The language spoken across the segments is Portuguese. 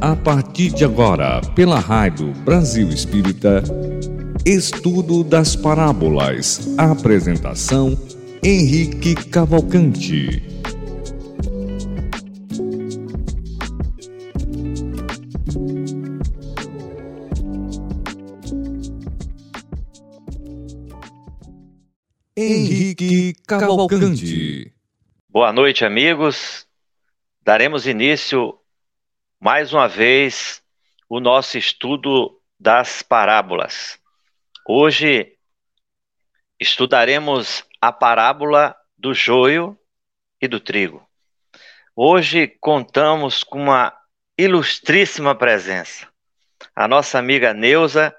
A partir de agora, pela Rádio Brasil Espírita, Estudo das Parábolas. Apresentação: Henrique Cavalcante. Cavalcante. Boa noite, amigos. Daremos início mais uma vez o nosso estudo das parábolas. Hoje estudaremos a parábola do joio e do trigo. Hoje contamos com uma ilustríssima presença. A nossa amiga Neuza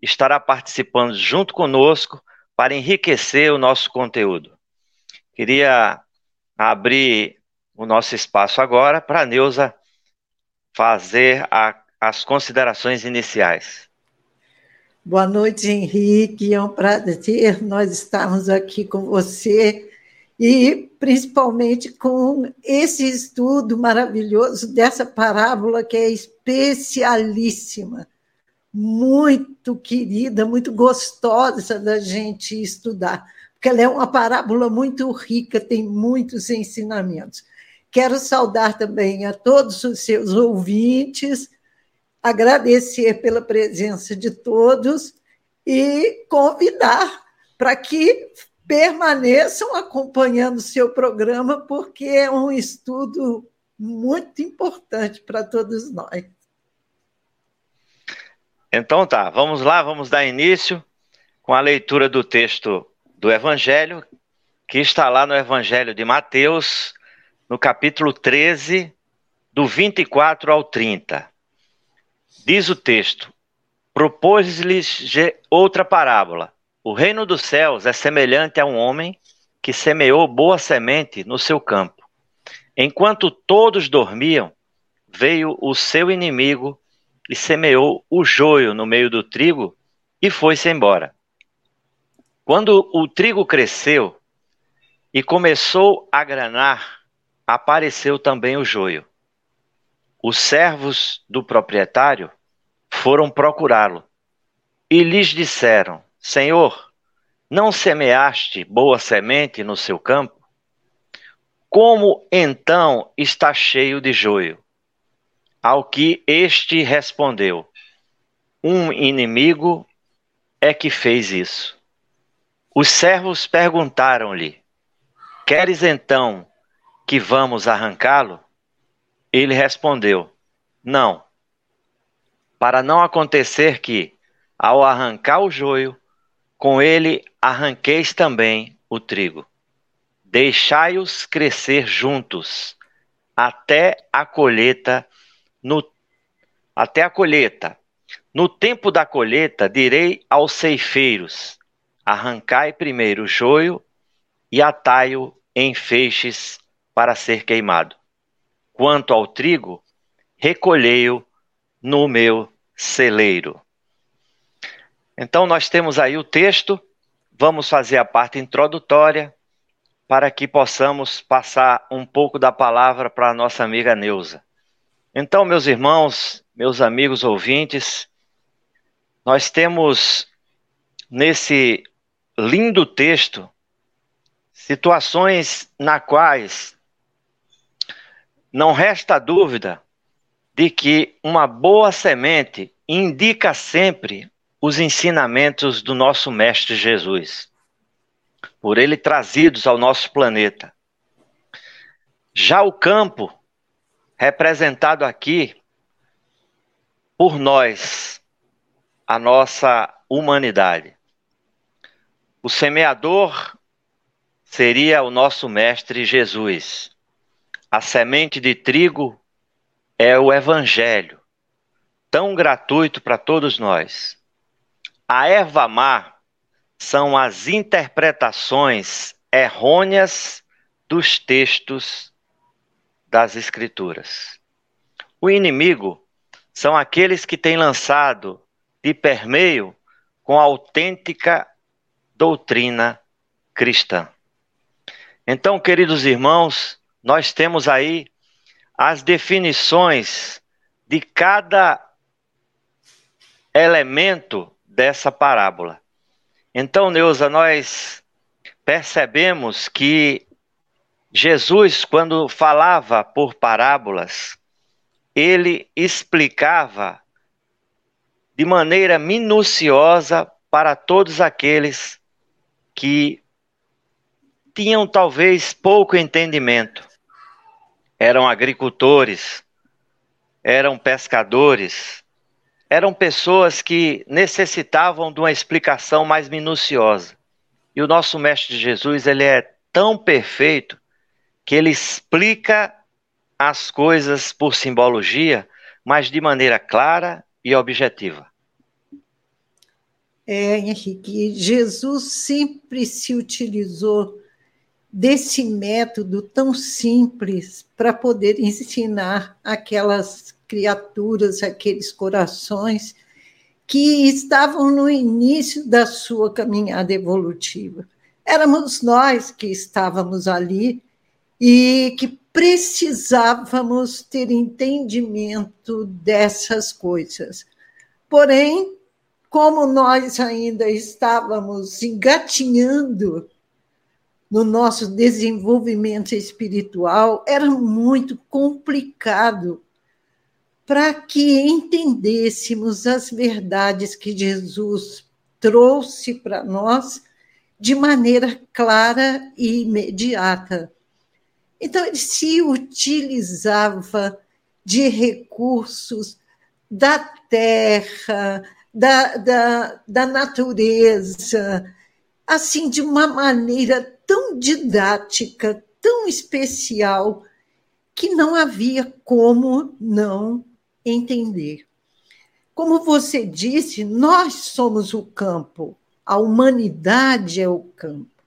estará participando junto conosco para enriquecer o nosso conteúdo. Queria abrir o nosso espaço agora para a Neuza fazer a, as considerações iniciais. Boa noite, Henrique. É um prazer nós estarmos aqui com você e principalmente com esse estudo maravilhoso dessa parábola que é especialíssima, muito querida, muito gostosa da gente estudar, porque ela é uma parábola muito rica, tem muitos ensinamentos. Quero saudar também a todos os seus ouvintes, agradecer pela presença de todos e convidar para que permaneçam acompanhando o seu programa, porque é um estudo muito importante para todos nós. Então tá, vamos lá, vamos dar início com a leitura do texto do Evangelho, que está lá no Evangelho de Mateus, no capítulo 13, do 24 ao 30. Diz o texto: Propôs-lhes outra parábola. O reino dos céus é semelhante a um homem que semeou boa semente no seu campo. Enquanto todos dormiam, veio o seu inimigo e semeou o joio no meio do trigo e foi-se embora. Quando o trigo cresceu e começou a granar, apareceu também o joio. Os servos do proprietário foram procurá-lo e lhes disseram: Senhor, não semeaste boa semente no seu campo? Como então está cheio de joio? Ao que este respondeu: Um inimigo é que fez isso. Os servos perguntaram-lhe: Queres então que vamos arrancá-lo? Ele respondeu: Não. Para não acontecer que, ao arrancar o joio, com ele arranqueis também o trigo. Deixai-os crescer juntos até a colheita no até a colheita. No tempo da colheita direi aos ceifeiros: arrancai primeiro o joio e atai-o em feixes para ser queimado. Quanto ao trigo, recolhei-o no meu celeiro. Então, nós temos aí o texto, vamos fazer a parte introdutória para que possamos passar um pouco da palavra para a nossa amiga Neuza. Então, meus irmãos, meus amigos ouvintes, nós temos nesse lindo texto situações na quais não resta dúvida de que uma boa semente indica sempre os ensinamentos do nosso Mestre Jesus, por ele trazidos ao nosso planeta. Já o campo, representado aqui por nós, a nossa humanidade. O semeador seria o nosso Mestre Jesus. A semente de trigo é o evangelho, tão gratuito para todos nós. A erva má são as interpretações errôneas dos textos das Escrituras. O inimigo são aqueles que têm lançado de permeio com autêntica doutrina cristã. Então, queridos irmãos, nós temos aí as definições de cada elemento dessa parábola. Então, Neuza, nós percebemos que Jesus, quando falava por parábolas, ele explicava de maneira minuciosa para todos aqueles que tinham talvez pouco entendimento. Eram agricultores, eram pescadores, eram pessoas que necessitavam de uma explicação mais minuciosa. E o nosso mestre Jesus, ele é tão perfeito que ele explica as coisas por simbologia, mas de maneira clara e objetiva. É, Henrique, Jesus sempre se utilizou desse método tão simples para poder ensinar aquelas criaturas, aqueles corações que estavam no início da sua caminhada evolutiva. Éramos nós que estávamos ali e que precisávamos ter entendimento dessas coisas. Porém, como nós ainda estávamos engatinhando no nosso desenvolvimento espiritual, era muito complicado para que entendêssemos as verdades que Jesus trouxe para nós de maneira clara e imediata. Então, ele se utilizava de recursos da terra, da, da, da natureza, assim, de uma maneira tão didática, tão especial, que não havia como não entender. Como você disse, nós somos o campo, a humanidade é o campo.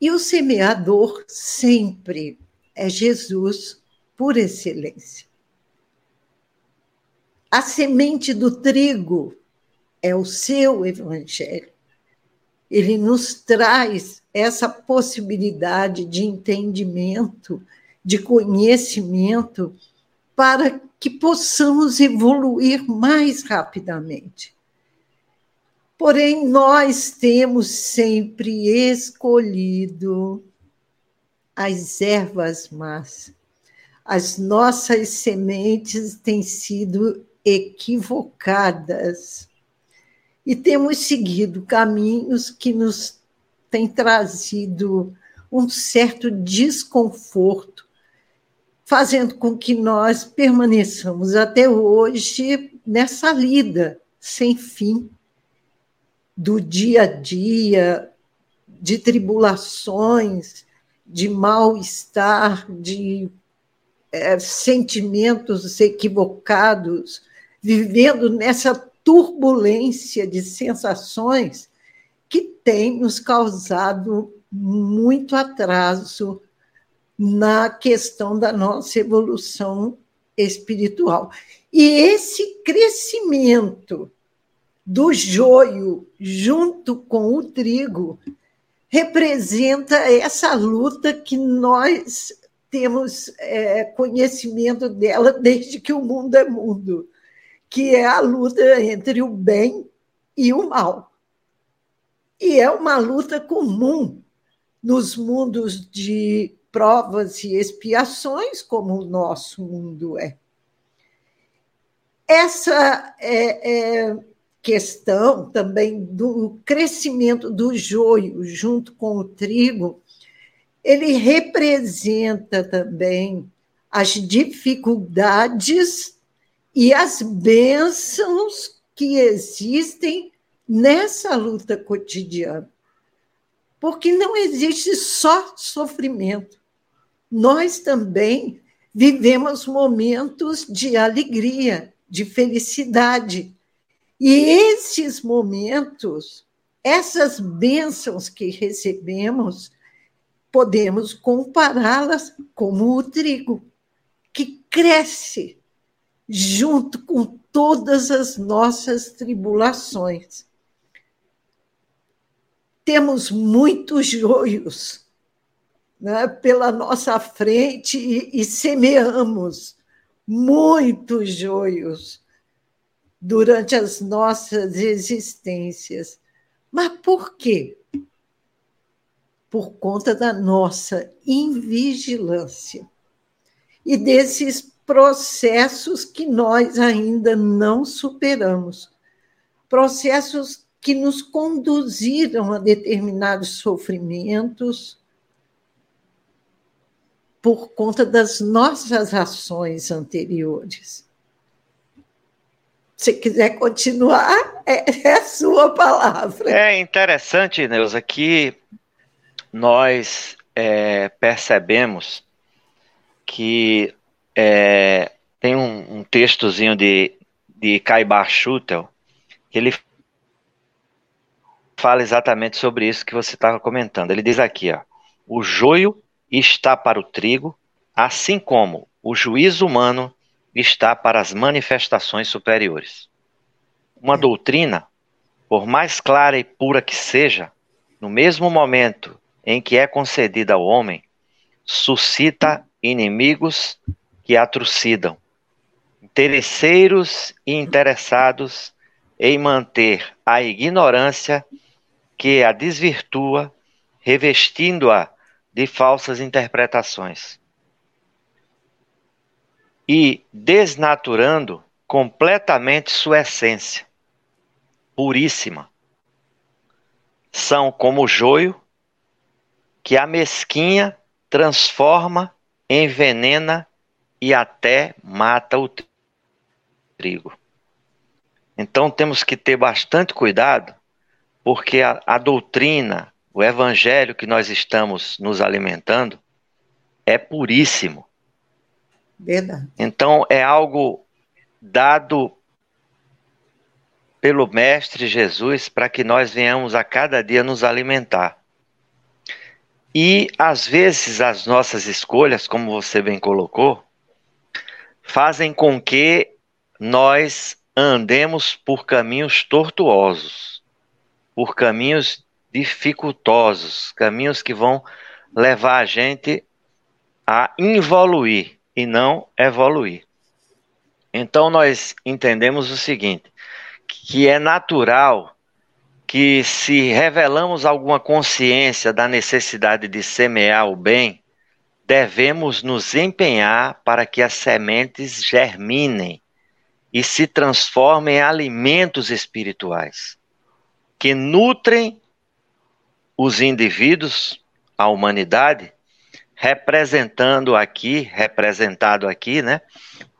E o semeador sempre é Jesus por excelência. A semente do trigo é o seu evangelho. Ele nos traz essa possibilidade de entendimento, de conhecimento, para que possamos evoluir mais rapidamente. Porém, nós temos sempre escolhido as ervas más. As nossas sementes têm sido equivocadas. E temos seguido caminhos que nos têm trazido um certo desconforto, fazendo com que nós permaneçamos até hoje nessa lida sem fim do dia a dia, de tribulações, de mal-estar, de é, sentimentos equivocados, vivendo nessa turbulência de sensações que tem nos causado muito atraso na questão da nossa evolução espiritual. E esse crescimento do joio junto com o trigo representa essa luta que nós temos é, conhecimento dela desde que o mundo é mundo, que é a luta entre o bem e o mal. E é uma luta comum nos mundos de provas e expiações, como o nosso mundo é. Essa é, é questão também do crescimento do joio junto com o trigo, ele representa também as dificuldades e as bênçãos que existem nessa luta cotidiana. Porque não existe só sofrimento. Nós também vivemos momentos de alegria, de felicidade, e esses momentos, essas bênçãos que recebemos, podemos compará-las como o trigo, que cresce junto com todas as nossas tribulações. Temos muitos joios né, pela nossa frente e, e semeamos muitos joios durante as nossas existências. Mas por quê? Por conta da nossa invigilância e desses processos que nós ainda não superamos, processos que nos conduziram a determinados sofrimentos por conta das nossas ações anteriores. Se quiser continuar, é, é a sua palavra. É interessante, Neuza, que nós é, percebemos que é, tem um, um, textozinho de, de Caibar Schutel, que ele fala exatamente sobre isso que você estava comentando. Ele diz aqui, ó, o joio está para o trigo, assim como o juízo humano está para as manifestações superiores. Uma doutrina, por mais clara e pura que seja, no mesmo momento em que é concedida ao homem, suscita inimigos que a trucidam, interesseiros e interessados em manter a ignorância que a desvirtua, revestindo-a de falsas interpretações e desnaturando completamente sua essência puríssima. São como o joio que a mesquinha transforma, envenena e até mata o trigo. Então temos que ter bastante cuidado, porque a, a doutrina, o evangelho que nós estamos nos alimentando é puríssimo. Verdade. Então é algo dado pelo Mestre Jesus para que nós venhamos a cada dia nos alimentar. E às vezes as nossas escolhas, como você bem colocou, fazem com que nós andemos por caminhos tortuosos, por caminhos dificultosos, caminhos que vão levar a gente a involuir e não evoluir. Então nós entendemos o seguinte, que é natural que se revelamos alguma consciência da necessidade de semear o bem, devemos nos empenhar para que as sementes germinem e se transformem em alimentos espirituais que nutrem os indivíduos, a humanidade, representando aqui, representado aqui, né,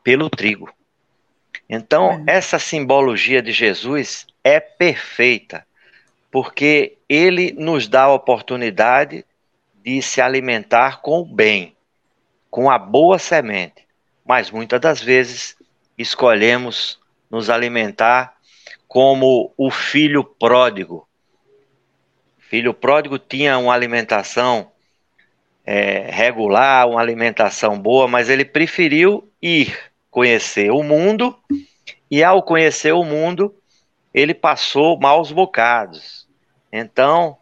pelo trigo. Então, é. essa simbologia de Jesus é perfeita, porque ele nos dá a oportunidade de se alimentar com o bem, com a boa semente. Mas muitas das vezes escolhemos nos alimentar como o filho pródigo. O filho pródigo tinha uma alimentação é, regular, uma alimentação boa, mas ele preferiu ir conhecer o mundo e, ao conhecer o mundo, ele passou maus bocados. Então,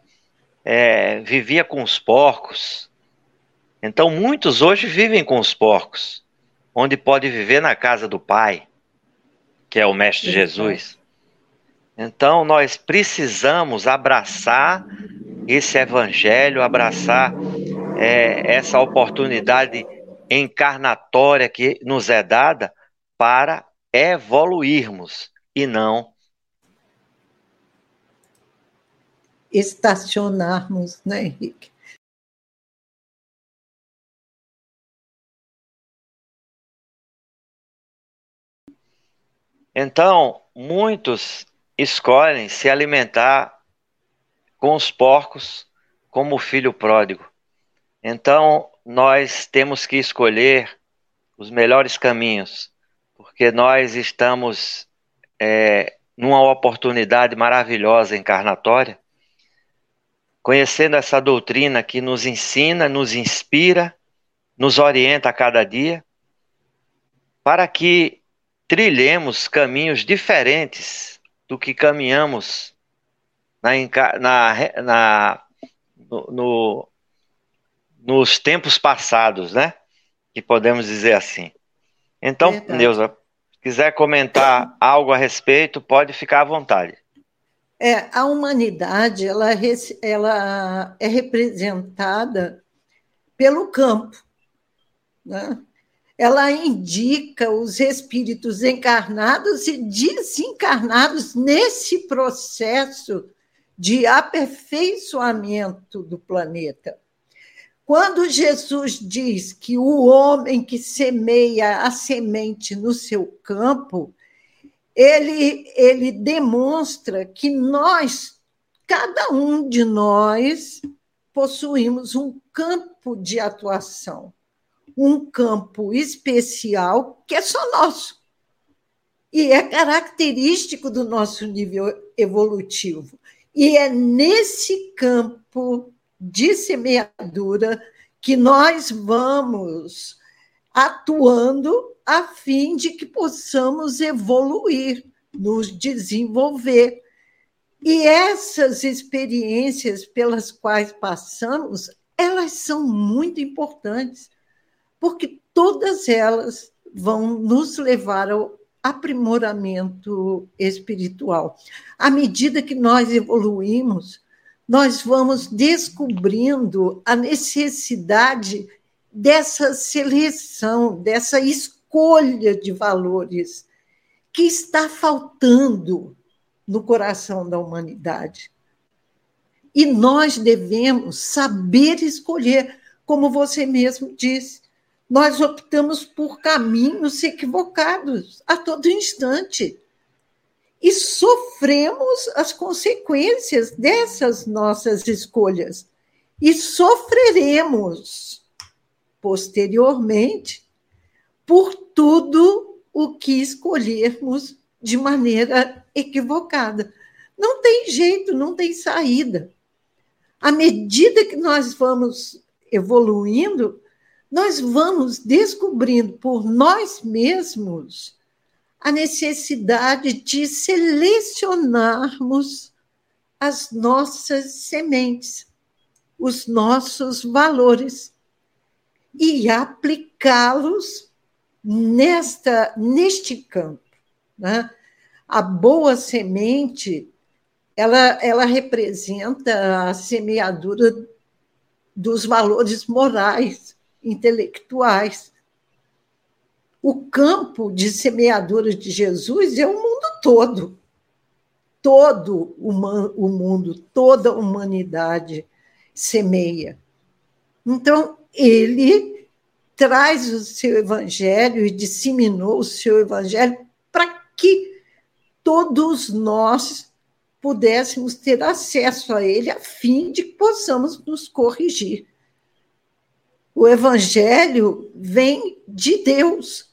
é, vivia com os porcos. Então, muitos hoje vivem com os porcos, onde pode viver na casa do Pai, que é o Mestre Jesus. Então, nós precisamos abraçar esse evangelho, abraçar é, essa oportunidade encarnatória que nos é dada para evoluirmos e não estacionarmos, né, Henrique? Então, muitos escolhem se alimentar com os porcos como o filho pródigo. Então, nós temos que escolher os melhores caminhos, porque nós estamos é, numa oportunidade maravilhosa encarnatória conhecendo essa doutrina que nos ensina, nos inspira, nos orienta a cada dia, para que trilhemos caminhos diferentes do que caminhamos na, na, na no, no, nos tempos passados, né? Que podemos dizer assim. Então, Verdade. Neuza, quiser comentar algo a respeito, pode ficar à vontade. É, a humanidade ela, ela é representada pelo campo. Né? Ela indica os espíritos encarnados e desencarnados nesse processo de aperfeiçoamento do planeta. Quando Jesus diz que o homem que semeia a semente no seu campo, ele, ele demonstra que nós, cada um de nós, possuímos um campo de atuação, um campo especial que é só nosso. E é característico do nosso nível evolutivo. E é nesse campo de semeadura que nós vamos atuando a fim de que possamos evoluir, nos desenvolver. E essas experiências pelas quais passamos, elas são muito importantes, porque todas elas vão nos levar ao aprimoramento espiritual. À medida que nós evoluímos, nós vamos descobrindo a necessidade dessa seleção, dessa escolha de valores que está faltando no coração da humanidade. E nós devemos saber escolher, como você mesmo disse. Nós optamos por caminhos equivocados a todo instante. E sofremos as consequências dessas nossas escolhas. E sofreremos posteriormente por tudo o que escolhermos de maneira equivocada. Não tem jeito, não tem saída. À medida que nós vamos evoluindo, nós vamos descobrindo por nós mesmos a necessidade de selecionarmos as nossas sementes, os nossos valores e aplicá-los nesta neste campo. Né? A boa semente ela, ela representa a semeadura dos valores morais, intelectuais. O campo de semeadura de Jesus é o mundo todo. Todo o mundo, toda a humanidade semeia. Então, ele traz o seu evangelho e disseminou o seu evangelho para que todos nós pudéssemos ter acesso a ele, a fim de que possamos nos corrigir. O evangelho vem de Deus.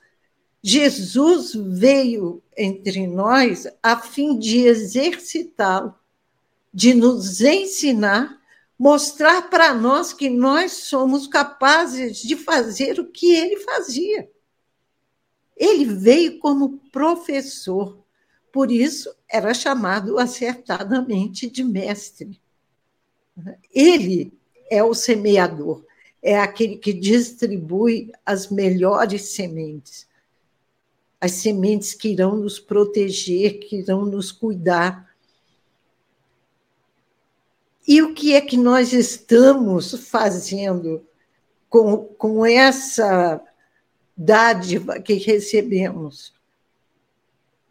Jesus veio entre nós a fim de exercitá-lo, de nos ensinar mostrar para nós que nós somos capazes de fazer o que ele fazia. Ele veio como professor, por isso era chamado acertadamente de mestre. Ele é o semeador, é aquele que distribui as melhores sementes, as sementes que irão nos proteger, que irão nos cuidar, e o que é que nós estamos fazendo com, com essa dádiva que recebemos?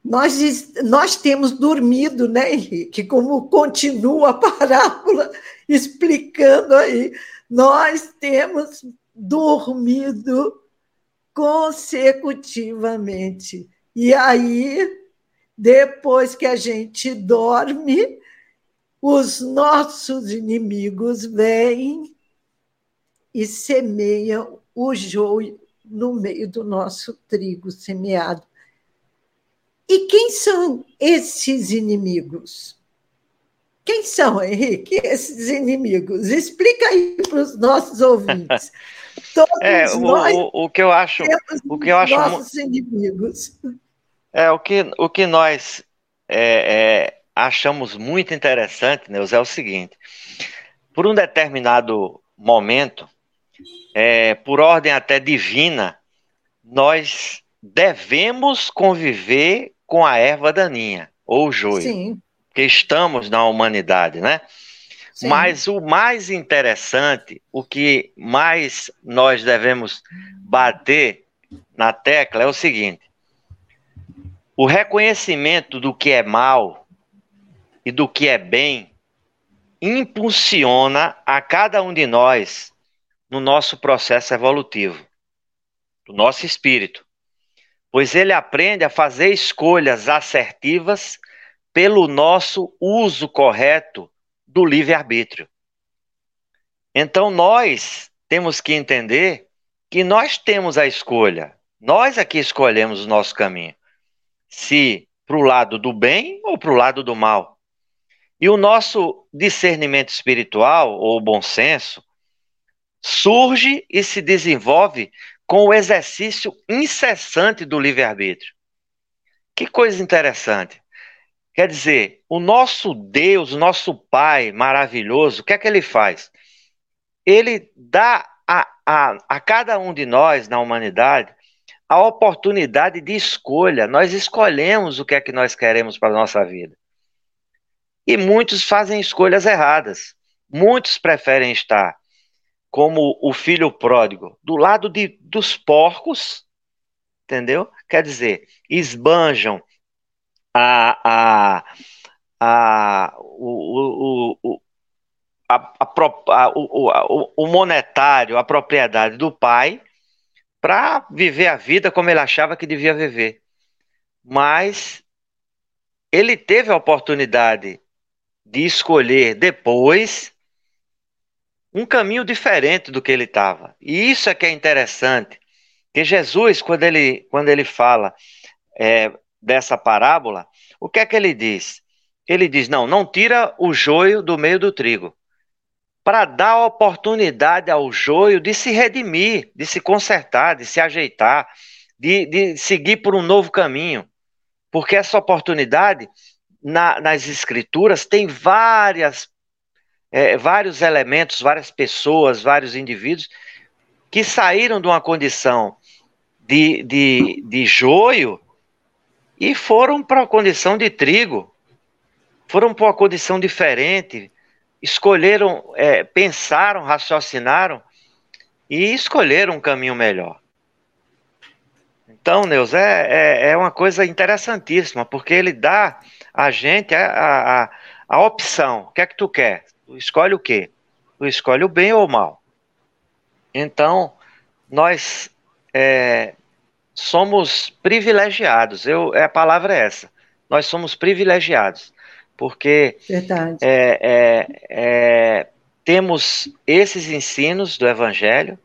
Nós, nós temos dormido, né, Henrique? Como continua a parábola explicando aí, nós temos dormido consecutivamente. E aí, depois que a gente dorme, os nossos inimigos vêm e semeiam o joio no meio do nosso trigo semeado. E quem são esses inimigos? Quem são, Henrique, esses inimigos? Explica aí para os nossos ouvintes. Todos é, o, nós o, o, que eu acho, o que eu acho nossos inimigos. É o que o que nós é, é, achamos muito interessante, Neus, é o seguinte: por um determinado momento, é, por ordem até divina, nós devemos conviver com a erva daninha, ou o joio. Sim. Porque estamos na humanidade, né? Sim. Mas o mais interessante, o que mais nós devemos bater na tecla é o seguinte: o reconhecimento do que é mal e do que é bem impulsiona a cada um de nós no nosso processo evolutivo, do nosso espírito, pois ele aprende a fazer escolhas assertivas pelo nosso uso correto do livre-arbítrio. Então nós temos que entender que nós temos a escolha. Nós aqui escolhemos o nosso caminho. Se para o lado do bem ou para o lado do mal. E o nosso discernimento espiritual, ou bom senso, surge e se desenvolve com o exercício incessante do livre-arbítrio. Que coisa interessante. Quer dizer, o nosso Deus, o nosso Pai maravilhoso, o que é que ele faz? Ele dá a, a, a cada um de nós na humanidade a oportunidade de escolha. Nós escolhemos o que é que nós queremos para a nossa vida. E muitos fazem escolhas erradas. Muitos preferem estar como o filho pródigo do lado de, dos porcos, entendeu? Quer dizer, esbanjam a, a, a, o, o, a, a, o, o monetário, a propriedade do pai, para viver a vida como ele achava que devia viver. Mas ele teve a oportunidade de escolher depois um caminho diferente do que ele estava. E isso é que é interessante. Que Jesus, quando ele, quando ele fala é, dessa parábola, o que é que ele diz? Ele diz: não, não tira o joio do meio do trigo, para dar oportunidade ao joio de se redimir, de se consertar, de se ajeitar, de, de seguir por um novo caminho. Porque essa oportunidade, na, nas escrituras, tem várias, é, vários elementos, várias pessoas, vários indivíduos que saíram de uma condição de, de, de joio e foram para uma condição de trigo, foram para uma condição diferente, escolheram, é, pensaram, raciocinaram e escolheram um caminho melhor. Então, Neus, é, é, é, uma coisa interessantíssima, porque ele dá a gente a, a, a opção. O que é que tu quer? Tu escolhe o quê? Tu escolhe o bem ou o mal. Então, nós é, somos privilegiados. Eu, a palavra é essa. Nós somos privilegiados, porque é, é, é, temos esses ensinos do Evangelho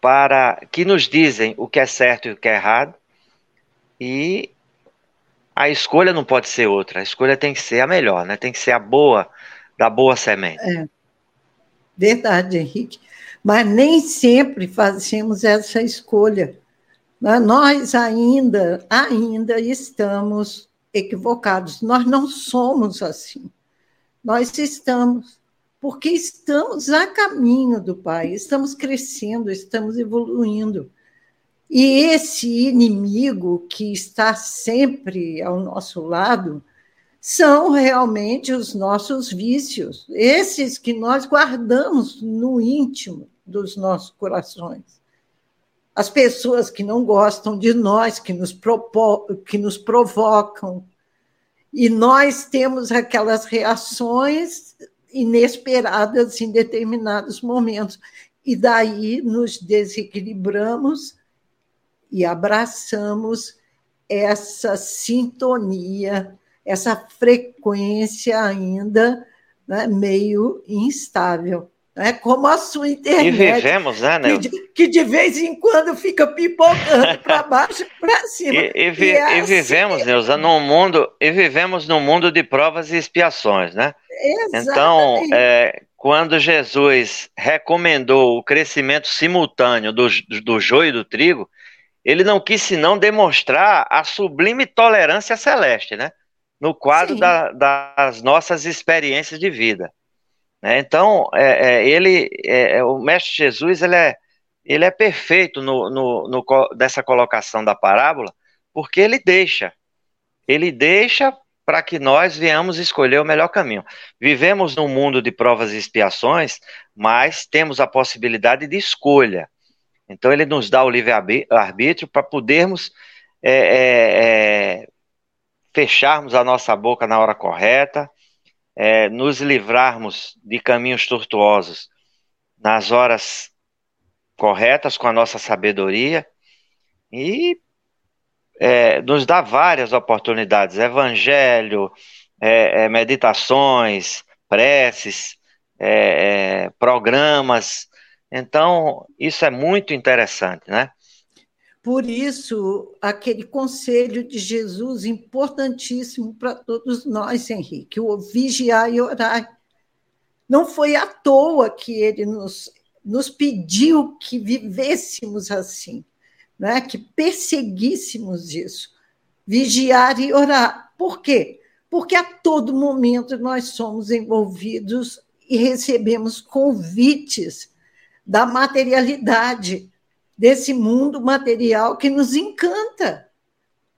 para que nos dizem o que é certo e o que é errado, e a escolha não pode ser outra. A escolha tem que ser a melhor, né? Tem que ser a boa da boa semente. É. Verdade, Henrique. Mas nem sempre fazemos essa escolha. Né? Nós ainda, ainda estamos equivocados. Nós não somos assim. Nós estamos, porque estamos a caminho do Pai, estamos crescendo, estamos evoluindo. E esse inimigo que está sempre ao nosso lado são realmente os nossos vícios, esses que nós guardamos no íntimo dos nossos corações as pessoas que não gostam de nós, que nos, que nos provocam. E nós temos aquelas reações inesperadas em determinados momentos. E daí nos desequilibramos e abraçamos essa sintonia, essa frequência ainda né, meio instável né? como a sua internet. E vivemos, né, Nel? Que, que, de vez em quando fica pipocando para baixo e para cima. E, e, vi, e, é e vivemos, assim. Neuza, num mundo, e vivemos num mundo de provas e expiações, né? Exatamente. Então, é, quando Jesus recomendou o crescimento simultâneo do, do joio e do trigo, ele não quis senão demonstrar a sublime tolerância celeste, né? No quadro da, das nossas experiências de vida. Né? Então, é, é, ele, é, é, o Mestre Jesus, ele é, ele é perfeito no, no, no, dessa colocação da parábola, porque ele deixa, ele deixa para que nós venhamos escolher o melhor caminho. Vivemos num mundo de provas e expiações, mas temos a possibilidade de escolha. Então, ele nos dá o livre-arbítrio para podermos é, é, é, fecharmos a nossa boca na hora correta, é, nos livrarmos de caminhos tortuosos nas horas corretas com a nossa sabedoria e é, nos dá várias oportunidades, evangelho, é, é meditações, preces, é, programas. Então, isso é muito interessante, né? Por isso, aquele conselho de Jesus importantíssimo para todos nós, Henrique, o vigiar e orar. Não foi à toa que ele nos, nos pediu que vivêssemos assim, né? que perseguíssemos isso. Vigiar e orar. Por quê? Porque a todo momento nós somos envolvidos e recebemos convites da materialidade desse mundo material que nos encanta.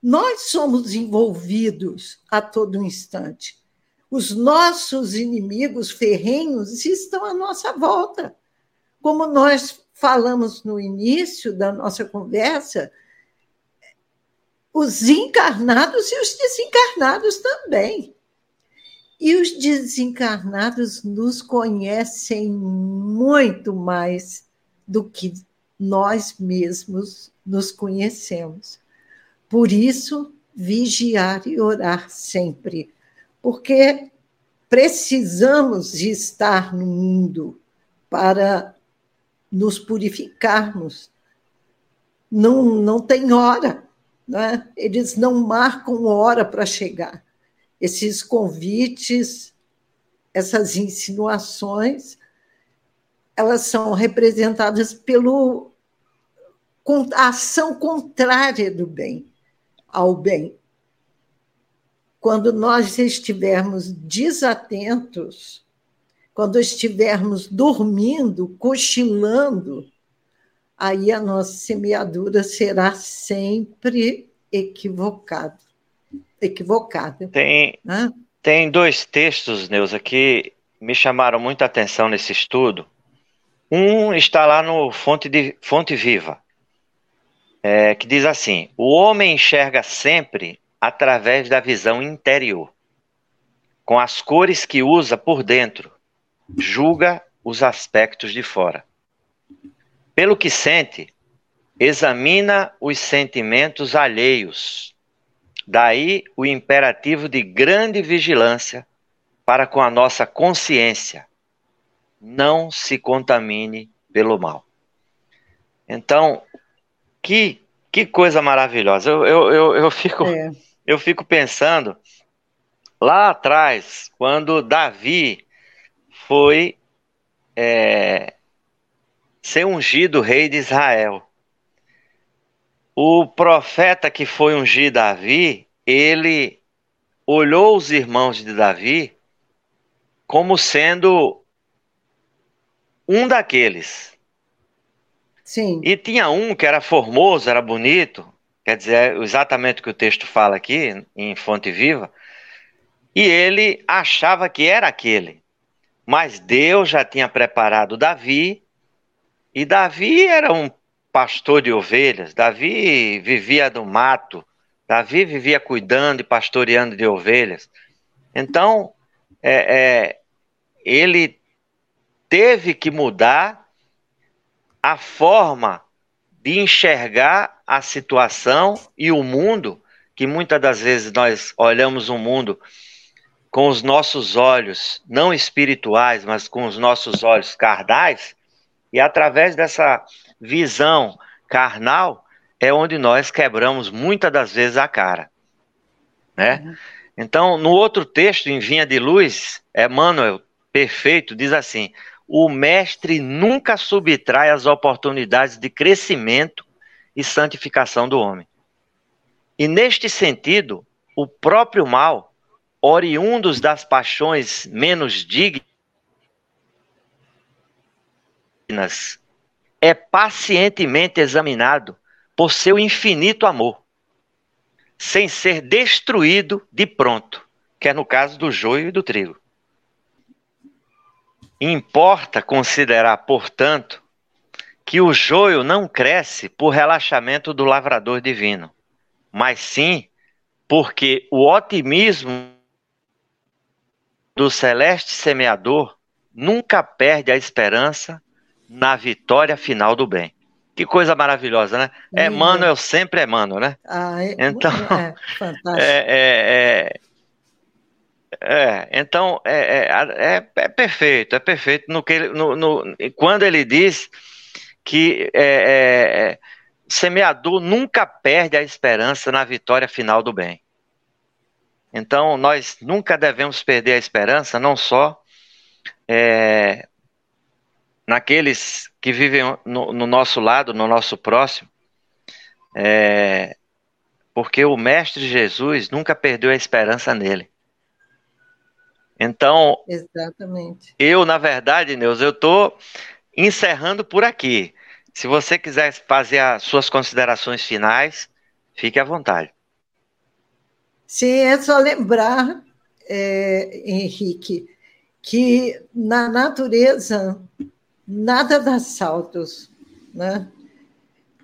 Nós somos envolvidos a todo instante. Os nossos inimigos ferrenhos estão à nossa volta. Como nós falamos no início da nossa conversa, os encarnados e os desencarnados também. E os desencarnados nos conhecem muito mais do que nós mesmos nos conhecemos. Por isso, vigiar e orar sempre, porque precisamos estar no mundo para nos purificarmos. Não, não tem hora, né? eles não marcam hora para chegar. Esses convites, essas insinuações, elas são representadas pelo a ação contrária do bem ao bem. Quando nós estivermos desatentos, quando estivermos dormindo, cochilando, aí a nossa semeadura será sempre equivocada. Equivocada. Tem, tem dois textos, Neuza, que me chamaram muita atenção nesse estudo. Um está lá no Fonte, de, Fonte Viva, é, que diz assim: O homem enxerga sempre através da visão interior, com as cores que usa por dentro, julga os aspectos de fora. Pelo que sente, examina os sentimentos alheios. Daí o imperativo de grande vigilância para com a nossa consciência, não se contamine pelo mal. Então, que, que coisa maravilhosa. Eu, eu, eu, eu fico, é. eu fico pensando lá atrás, quando Davi foi é, ser ungido rei de Israel. O profeta que foi ungir Davi, ele olhou os irmãos de Davi como sendo um daqueles. Sim. E tinha um que era formoso, era bonito, quer dizer, é exatamente o que o texto fala aqui, em Fonte Viva, e ele achava que era aquele. Mas Deus já tinha preparado Davi, e Davi era um pastor de ovelhas, Davi vivia no mato, Davi vivia cuidando e pastoreando de ovelhas. Então, é, é, ele teve que mudar a forma de enxergar a situação e o mundo, que muitas das vezes nós olhamos um mundo com os nossos olhos não espirituais, mas com os nossos olhos carnais, e através dessa visão carnal é onde nós quebramos muitas das vezes a cara, né? Uhum. Então, no outro texto, em Vinha de Luz, Emmanuel, perfeito, diz assim: o mestre nunca subtrai as oportunidades de crescimento e santificação do homem. E neste sentido, o próprio mal, oriundos das paixões menos dignas, é pacientemente examinado por seu infinito amor, sem ser destruído de pronto, que é no caso do joio e do trigo. Importa considerar, portanto, que o joio não cresce por relaxamento do lavrador divino, mas sim porque o otimismo do celeste semeador nunca perde a esperança na vitória final do bem. Que coisa maravilhosa, né? Emmanuel sempre Emmanuel, né? Ah, é, então, é, fantástico. É, é, é, é então, é, é, é, é, perfeito, é perfeito no que no, no, quando ele diz que é, semeador nunca perde a esperança na vitória final do bem. Então, nós nunca devemos perder a esperança, não só é, naqueles que vivem no, no, nosso lado, no nosso próximo, é, porque o Mestre Jesus nunca perdeu a esperança nele. Então, Exatamente. eu, na verdade, Neus, eu estou encerrando por aqui. Se você quiser fazer as suas considerações finais, fique à vontade. Sim, é só lembrar, é, Henrique, que na natureza nada dá saltos, né?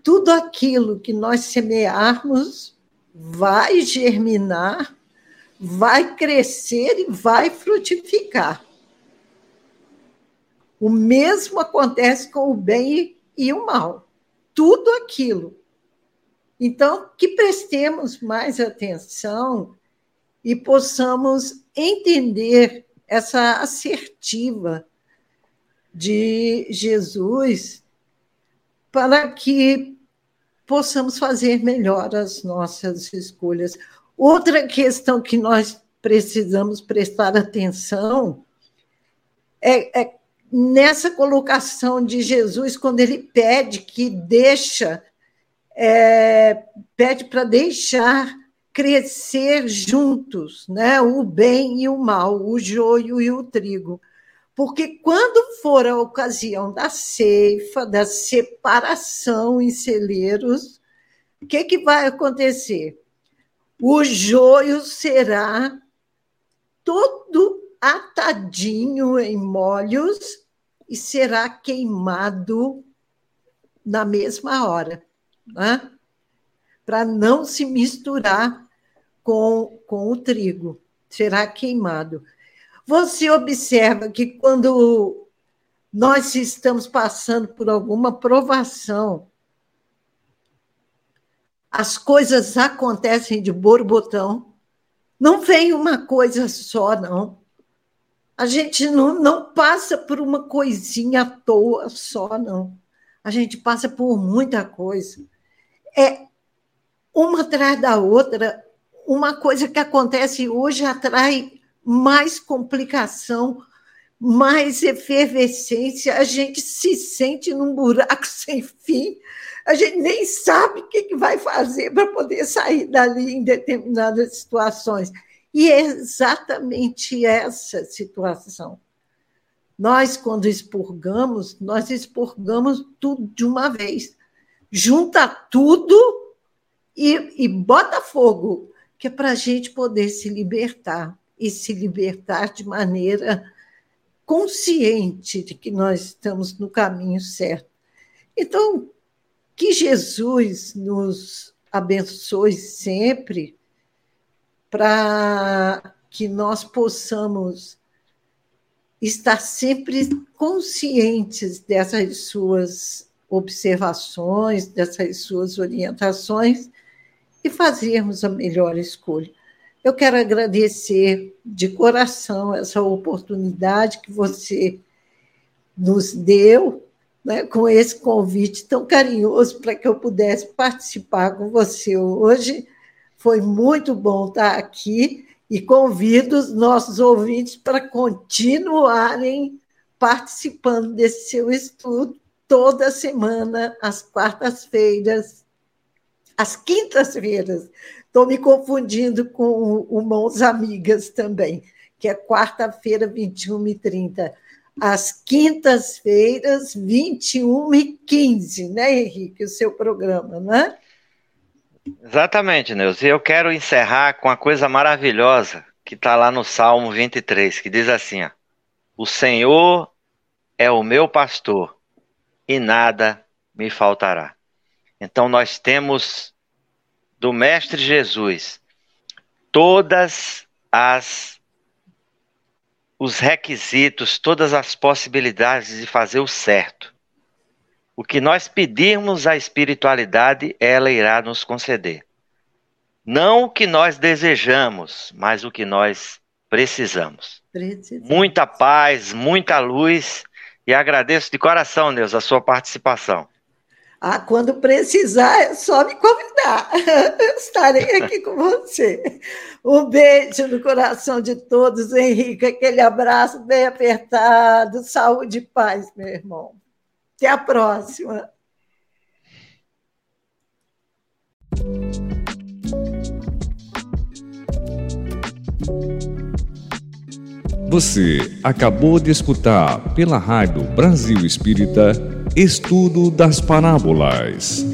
Tudo aquilo que nós semearmos vai germinar, vai crescer e vai frutificar. O mesmo acontece com o bem e o mal. Tudo aquilo então, que prestemos mais atenção e possamos entender essa assertiva de Jesus para que possamos fazer melhor as nossas escolhas. Outra questão que nós precisamos prestar atenção é, é nessa colocação de Jesus, quando ele pede que deixa é, pede para deixar crescer juntos, né? O bem e o mal, o joio e o trigo. Porque quando for a ocasião da ceifa, da separação em celeiros, o que, que vai acontecer? O joio será todo atadinho em molhos e será queimado na mesma hora né? para não se misturar com, com o trigo, será queimado. Você observa que quando nós estamos passando por alguma provação, as coisas acontecem de borbotão, não vem uma coisa só, não. A gente não, não passa por uma coisinha à toa só, não. A gente passa por muita coisa é uma atrás da outra, uma coisa que acontece hoje atrai mais complicação, mais efervescência, a gente se sente num buraco sem fim, a gente nem sabe o que vai fazer para poder sair dali em determinadas situações. E é exatamente essa situação. Nós, quando expurgamos, nós expurgamos tudo de uma vez junta tudo e, e bota fogo, que é para a gente poder se libertar e se libertar de maneira consciente de que nós estamos no caminho certo. Então, que Jesus nos abençoe sempre para que nós possamos estar sempre conscientes dessas suas observações, dessas suas orientações e fazermos a melhor escolha. Eu quero agradecer de coração essa oportunidade que você nos deu, né, com esse convite tão carinhoso para que eu pudesse participar com você hoje. Foi muito bom estar aqui e convido os nossos ouvintes para continuarem participando desse seu estudo toda semana, às quartas-feiras, às quintas-feiras. Estou me confundindo com o Mãos Amigas também, que é quarta-feira, 21 e 30. às quintas-feiras, 21 e 15, né, Henrique? O seu programa, né? Exatamente, Neuza. E eu quero encerrar com uma coisa maravilhosa que está lá no Salmo 23, que diz assim: ó, O Senhor é o meu pastor e nada me faltará. Então nós temos do Mestre Jesus todas as os requisitos, todas as possibilidades de fazer o certo. O que nós pedirmos à espiritualidade, ela irá nos conceder. Não o que nós desejamos, mas o que nós precisamos. precisamos. Muita paz, muita luz e agradeço de coração, Deus, a sua participação. Ah, quando precisar, é só me convidar. Eu estarei aqui com você. Um beijo no coração de todos, Henrique. Aquele abraço bem apertado. Saúde e paz, meu irmão. Até a próxima. Você acabou de escutar pela Rádio Brasil Espírita Estudo das Parábolas.